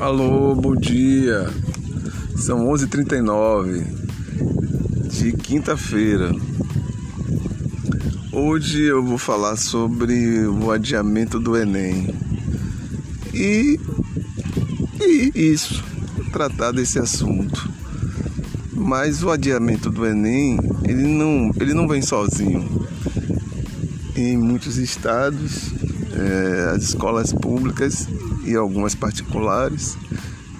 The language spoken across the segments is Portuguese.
Alô, bom dia. São 11h39 de quinta-feira. Hoje eu vou falar sobre o adiamento do Enem. E, e isso, tratar desse assunto. Mas o adiamento do Enem, ele não, ele não vem sozinho. Em muitos estados, é, as escolas públicas e algumas particulares,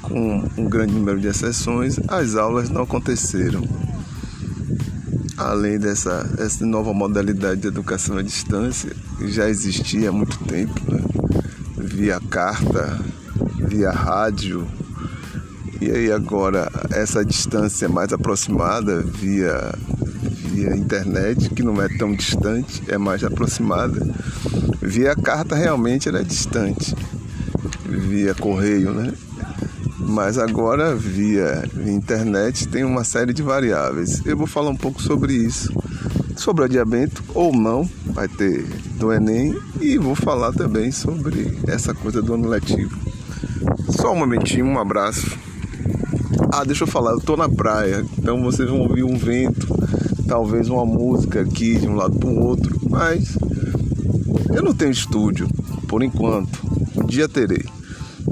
com um grande número de exceções, as aulas não aconteceram. Além dessa, dessa nova modalidade de educação à distância, que já existia há muito tempo, né? via carta, via rádio, e aí agora essa distância mais aproximada via, via internet, que não é tão distante, é mais aproximada. Via carta realmente era distante via correio, né? Mas agora via internet tem uma série de variáveis. Eu vou falar um pouco sobre isso, sobre adiamento ou não, vai ter do Enem e vou falar também sobre essa coisa do ano letivo. Só um momentinho, um abraço. Ah, deixa eu falar, eu tô na praia, então vocês vão ouvir um vento, talvez uma música aqui de um lado para o outro, mas eu não tenho estúdio por enquanto. Um dia terei.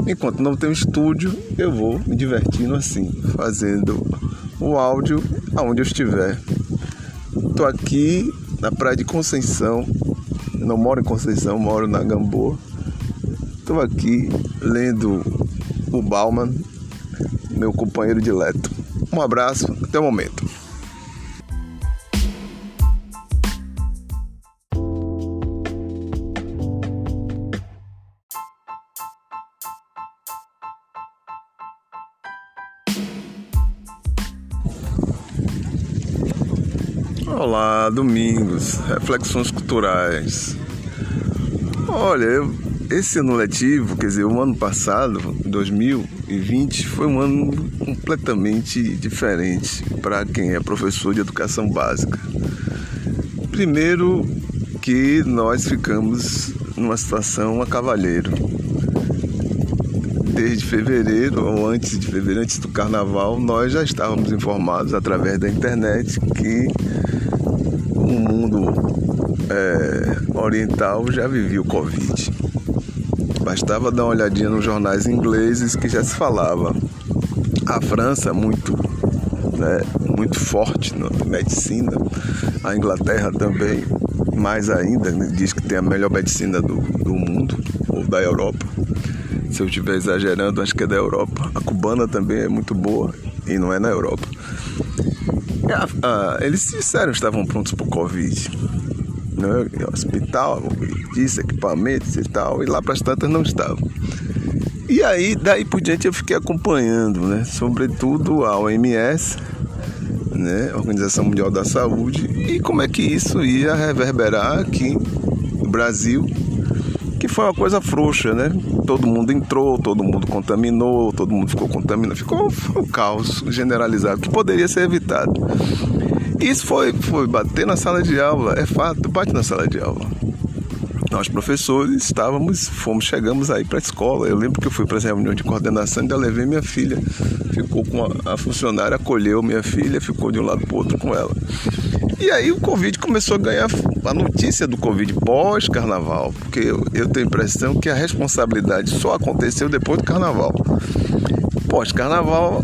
Enquanto não tenho estúdio, eu vou me divertindo assim, fazendo o áudio aonde eu estiver. Estou aqui na praia de Conceição, eu não moro em Conceição, moro na Gamboa. Estou aqui lendo o Bauman, meu companheiro dileto. Um abraço, até o momento. Olá, domingos, reflexões culturais. Olha, eu, esse ano letivo, quer dizer, o ano passado, 2020, foi um ano completamente diferente para quem é professor de educação básica. Primeiro, que nós ficamos numa situação a cavalheiro. Desde fevereiro, ou antes de fevereiro, antes do carnaval, nós já estávamos informados através da internet que mundo é, oriental já vivia o Covid. Bastava dar uma olhadinha nos jornais ingleses que já se falava. A França muito, né, muito forte na medicina, a Inglaterra também, mais ainda, né, diz que tem a melhor medicina do, do mundo, ou da Europa. Se eu estiver exagerando, acho que é da Europa. A cubana também é muito boa e não é na Europa. Ah, eles disseram que estavam prontos para o Covid. Né? Hospital, isso, equipamentos e tal, e lá para as tantas não estavam. E aí, daí por diante, eu fiquei acompanhando, né? Sobretudo a OMS, né? Organização Mundial da Saúde, e como é que isso ia reverberar aqui no Brasil que foi uma coisa frouxa, né? Todo mundo entrou, todo mundo contaminou, todo mundo ficou contaminado, ficou um caos generalizado que poderia ser evitado. Isso foi, foi bater na sala de aula, é fato, bate na sala de aula. Nós professores estávamos, fomos, chegamos aí para a escola. Eu lembro que eu fui para essa reunião de coordenação e ainda levei minha filha. Ficou com a, a funcionária, acolheu minha filha, ficou de um lado para o outro com ela. E aí o Covid começou a ganhar a notícia do Covid pós-carnaval, porque eu, eu tenho a impressão que a responsabilidade só aconteceu depois do carnaval. Pós-carnaval,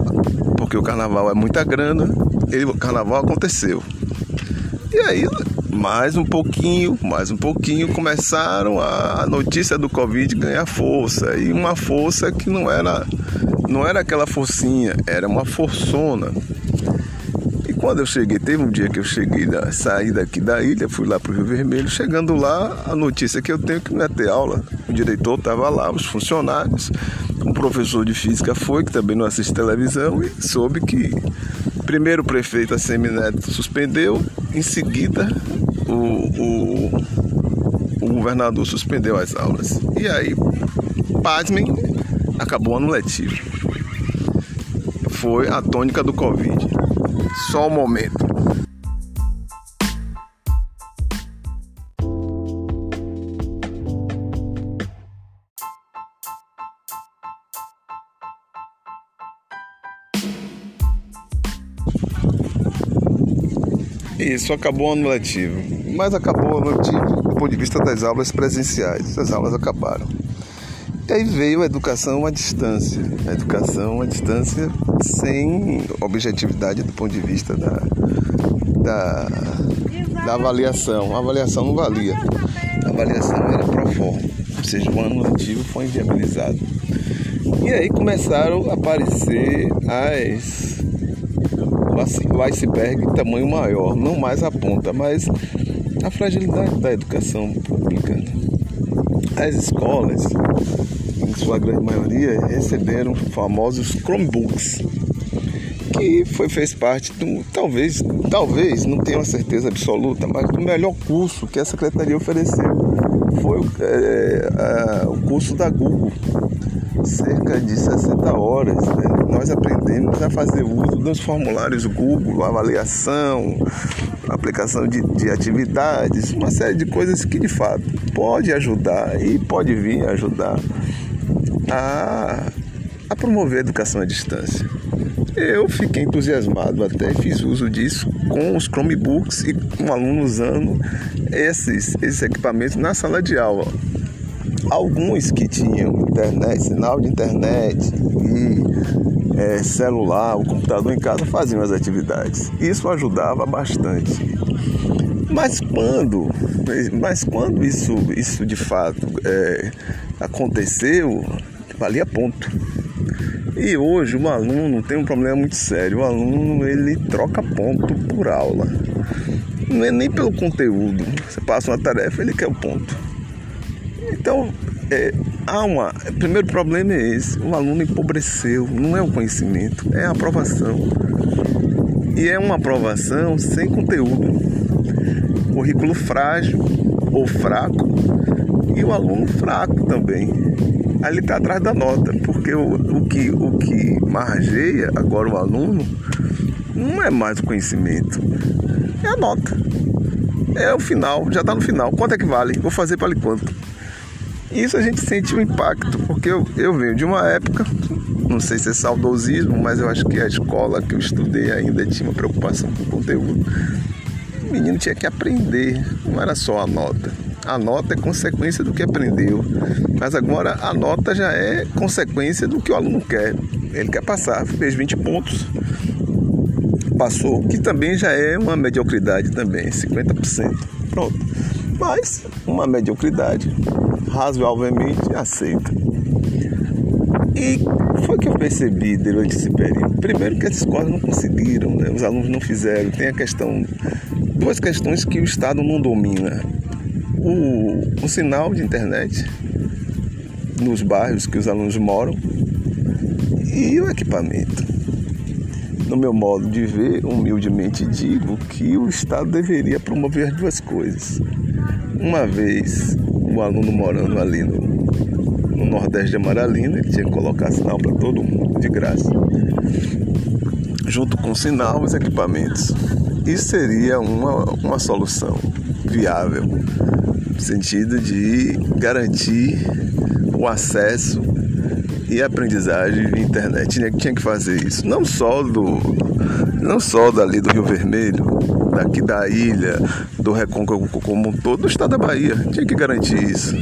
porque o carnaval é muita grana, ele, o carnaval aconteceu. E aí, mais um pouquinho, mais um pouquinho, começaram a, notícia do Covid ganhar força. E uma força que não era, não era aquela forcinha, era uma forçona. Quando eu cheguei, teve um dia que eu cheguei, da, saí daqui da ilha, fui lá para o Rio Vermelho. Chegando lá, a notícia que eu tenho é que não ia ter aula. O diretor estava lá, os funcionários. Um professor de física foi, que também não assiste televisão, e soube que primeiro o prefeito a Semineto suspendeu, em seguida o, o, o governador suspendeu as aulas. E aí, pasmem, acabou o ano letivo. Foi a tônica do Covid. Só um momento. Isso acabou anulativo, mas acabou anulativo do ponto de vista das aulas presenciais. As aulas acabaram. E aí veio a educação à distância. A educação à distância sem objetividade do ponto de vista da, da, da avaliação. A avaliação não valia. A avaliação era pro forma. Ou seja, o ano letivo foi inviabilizado. E aí começaram a aparecer as o iceberg de tamanho maior, não mais a ponta, mas a fragilidade da educação pública. As escolas, em sua grande maioria, receberam famosos Chromebooks, que foi, fez parte do, talvez, talvez, não tenho uma certeza absoluta, mas do melhor curso que a Secretaria ofereceu. Foi é, é, o curso da Google cerca de 60 horas. Né? Nós aprendemos a fazer uso dos formulários Google, avaliação, aplicação de, de atividades, uma série de coisas que de fato pode ajudar e pode vir ajudar a, a promover a educação à distância. Eu fiquei entusiasmado até fiz uso disso com os Chromebooks e com alunos usando esses, esses equipamentos na sala de aula alguns que tinham internet, sinal de internet e é, celular, o computador em casa faziam as atividades. Isso ajudava bastante. Mas quando, mas quando isso, isso de fato é, aconteceu, valia ponto. E hoje o aluno tem um problema muito sério. O aluno ele troca ponto por aula. Não é nem pelo conteúdo. Você passa uma tarefa, ele quer o ponto. Então, é, há uma. O primeiro problema é esse: o aluno empobreceu, não é o conhecimento, é a aprovação. E é uma aprovação sem conteúdo. Currículo frágil ou fraco e o aluno fraco também. Ali está atrás da nota, porque o, o, que, o que margeia agora o aluno não é mais o conhecimento, é a nota. É o final, já está no final. Quanto é que vale? Vou fazer para ali quanto? Isso a gente sente um impacto, porque eu, eu venho de uma época, não sei se é saudosismo, mas eu acho que a escola que eu estudei ainda tinha uma preocupação com o conteúdo. O menino tinha que aprender, não era só a nota. A nota é consequência do que aprendeu, mas agora a nota já é consequência do que o aluno quer. Ele quer passar, fez 20 pontos, passou, que também já é uma mediocridade também, 50%. Pronto. Mas uma mediocridade razoavelmente aceita. E foi que eu percebi durante esse período. Primeiro que as escolas não conseguiram, né? os alunos não fizeram. Tem a questão, duas questões que o Estado não domina. O, o sinal de internet nos bairros que os alunos moram e o equipamento. No meu modo de ver, humildemente digo que o Estado deveria promover as duas coisas. Uma vez o aluno morando ali no, no Nordeste de Amaralina, ele tinha que colocar sinal para todo mundo, de graça. Junto com sinal, os equipamentos. Isso seria uma, uma solução viável, no sentido de garantir o acesso e aprendizagem via internet. Tinha, tinha que fazer isso. Não só do. Não só dali do Rio Vermelho, daqui da ilha, do Recôncavo como um todo, do estado da Bahia. Tinha que garantir isso.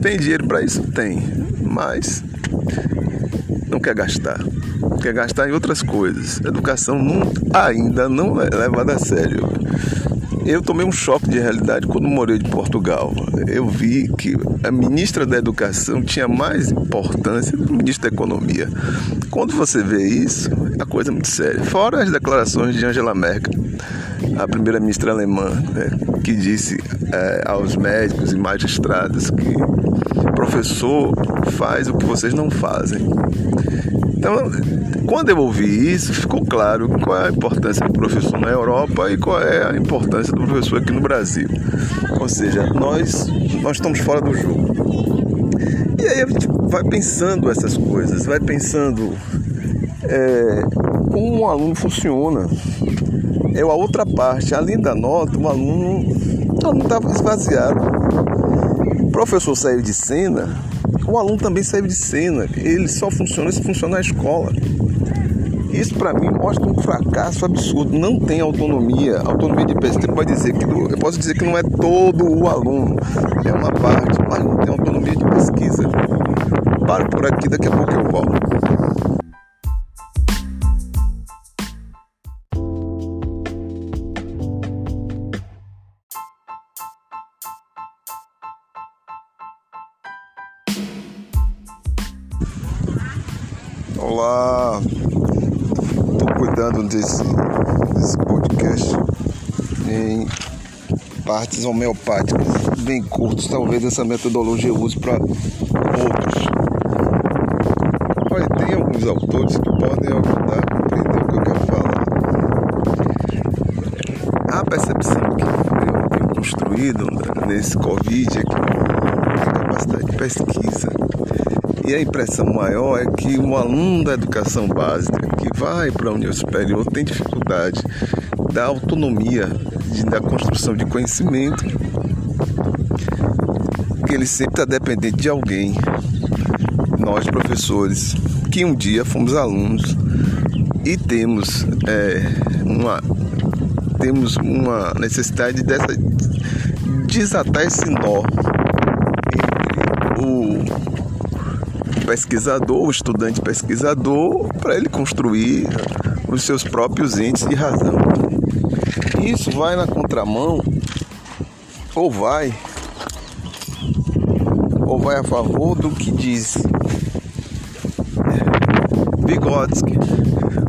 Tem dinheiro para isso? Tem. Mas não quer gastar. Quer gastar em outras coisas. educação não, ainda não é levada a sério. Eu tomei um choque de realidade quando morei em Portugal. Eu vi que a ministra da Educação tinha mais importância do ministro da Economia. Quando você vê isso, a coisa é muito séria. Fora as declarações de Angela Merkel, a primeira-ministra alemã, né, que disse é, aos médicos e magistrados que professor faz o que vocês não fazem. Então, quando eu ouvi isso, ficou claro qual é a importância do professor na Europa e qual é a importância do professor aqui no Brasil. Ou seja, nós, nós estamos fora do jogo. E aí a gente vai pensando essas coisas, vai pensando é, como um aluno funciona. É a outra parte, além da nota, o aluno estava esvaziado. O professor saiu de cena, o aluno também saiu de cena. Ele só funciona se funcionar na escola. Isso para mim mostra um fracasso absurdo. Não tem autonomia. Autonomia de pesquisa pode dizer que eu posso dizer que não é todo o aluno, é uma parte, mas não tem autonomia de pesquisa. Paro por aqui, daqui a pouco eu volto. Olá, estou cuidando desse, desse podcast em partes homeopáticas, bem curtos. Talvez essa metodologia use para outros. Olha, tem alguns autores que podem ajudar a compreender o que eu quero falar. A percepção que eu tenho construído nesse Covid é que a capacidade de pesquisa e a impressão maior é que o aluno da educação básica que vai para a União Superior tem dificuldade da autonomia, de, da construção de conhecimento, que ele sempre está dependente de alguém. Nós, professores, que um dia fomos alunos e temos é, uma temos uma necessidade dessa desatar esse nó o pesquisador, o estudante pesquisador, para ele construir os seus próprios entes de razão. Isso vai na contramão, ou vai, ou vai a favor do que diz Vygotsky,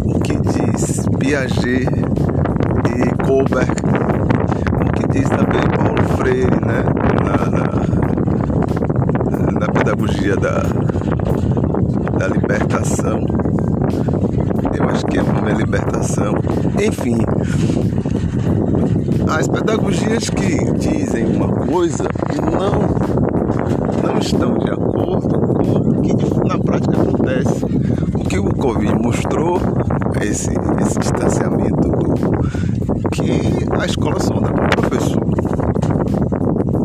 o que diz Piaget e Kohlberg, o que diz também Paulo Freire, né? na, na, na pedagogia da, da libertação. Eu acho que é uma libertação. Enfim, as pedagogias que dizem uma coisa não, não estão de acordo com o que na prática acontece. O que o Covid mostrou, esse, esse distanciamento do que a escola dá para o professor.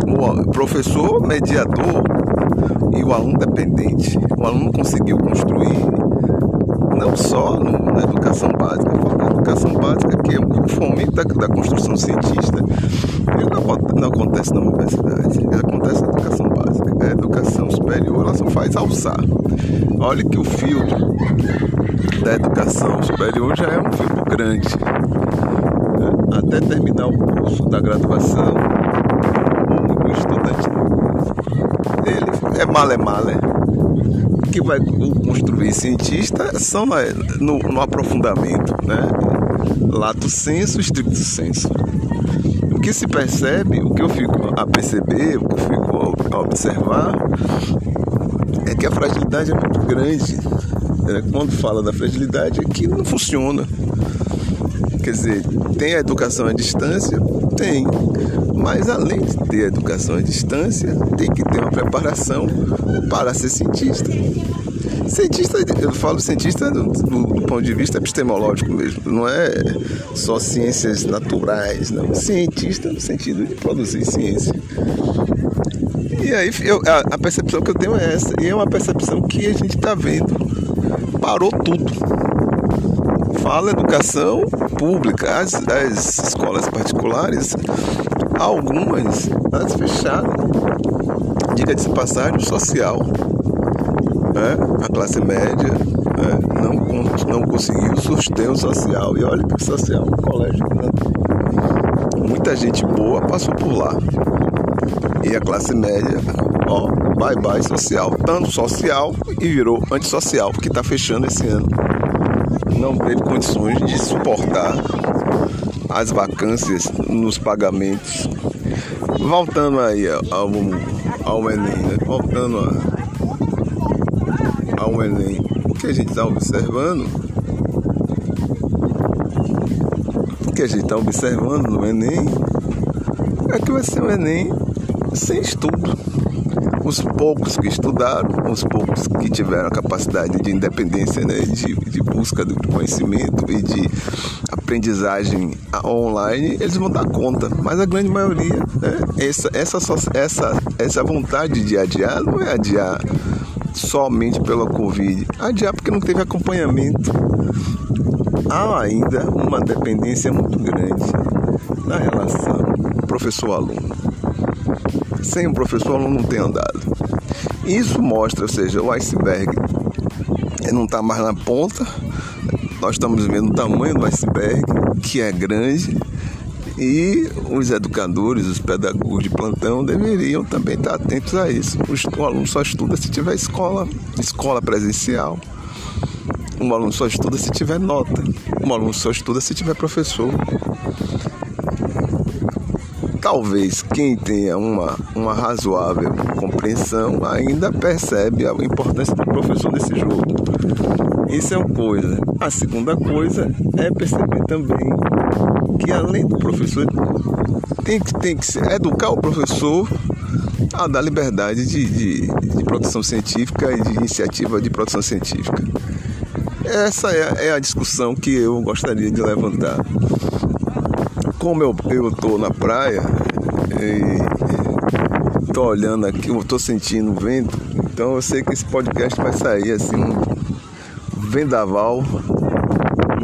O professor mediador e o aluno dependente. O aluno conseguiu construir, não só no, na educação básica, na educação básica, que é o fomento da, da construção cientista, ele não, não, acontece na universidade, ele acontece na educação básica. A educação superior ela só faz alçar. Olha que o filtro da educação superior já é um filtro grande. Até terminar o curso da graduação, o estudante é male male. que vai construir cientista são no, no aprofundamento, né? Lato senso, estricto senso. O que se percebe, o que eu fico a perceber, o que eu fico a observar, é que a fragilidade é muito grande. Né? Quando fala da fragilidade, é que não funciona. Quer dizer, tem a educação à distância? Tem. Mas além de ter educação à distância, tem que ter uma preparação para ser cientista. Cientista, eu falo cientista do, do, do, ponto de vista epistemológico mesmo, não é só ciências naturais, não. Cientista no sentido de produzir ciência. E aí eu, a, a, percepção que eu tenho é essa, e é uma percepção que a gente está vendo. Parou tudo. Fala educação pública, as, as escolas particulares Algumas elas fecharam, diga-se passagem, social. Né? A classe média né? não, não conseguiu sustento social. E olha que social, o colégio. Né? Muita gente boa passou por lá. E a classe média, ó, bye bye social. Tanto social e virou antissocial, porque está fechando esse ano. Não teve condições de suportar as vacâncias nos pagamentos. Voltando aí ao, ao Enem, né? voltando a, ao Enem, o que a gente está observando, o que a gente está observando no Enem é que vai ser um Enem sem estudo os poucos que estudaram, os poucos que tiveram a capacidade de independência, né, de, de busca do conhecimento e de aprendizagem online, eles vão dar conta. Mas a grande maioria, né, essa, essa, essa, essa vontade de adiar não é adiar somente pela Covid, adiar porque não teve acompanhamento. há ainda uma dependência muito grande na relação professor-aluno. Sem o professor-aluno não tem andado. Isso mostra, ou seja, o iceberg não está mais na ponta, nós estamos vendo o tamanho do iceberg, que é grande, e os educadores, os pedagogos de plantão deveriam também estar atentos a isso. O aluno só estuda se tiver escola, escola presencial. Um aluno só estuda se tiver nota. Um aluno só estuda se tiver professor. Talvez quem tenha uma, uma razoável compreensão ainda percebe a importância do professor nesse jogo. Isso é uma coisa. A segunda coisa é perceber também que além do professor tem que, tem que educar o professor a dar liberdade de, de, de produção científica e de iniciativa de produção científica. Essa é, é a discussão que eu gostaria de levantar. Como eu estou na praia e estou olhando aqui, estou sentindo o vento, então eu sei que esse podcast vai sair assim um vendaval,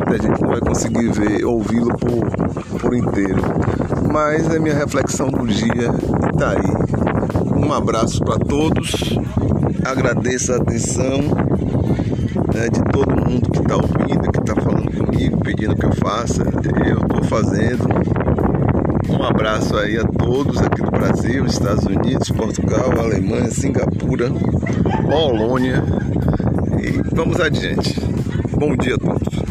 a gente não vai conseguir ver, ouvi-lo por, por inteiro. Mas é minha reflexão do dia e tá aí. Um abraço para todos, agradeço a atenção né, de todo mundo que está ouvindo, que está falando comigo, pedindo que eu faça. Eu estou fazendo. Um abraço aí a todos aqui do Brasil, Estados Unidos, Portugal, Alemanha, Singapura, Polônia, e vamos adiante. Bom dia a todos.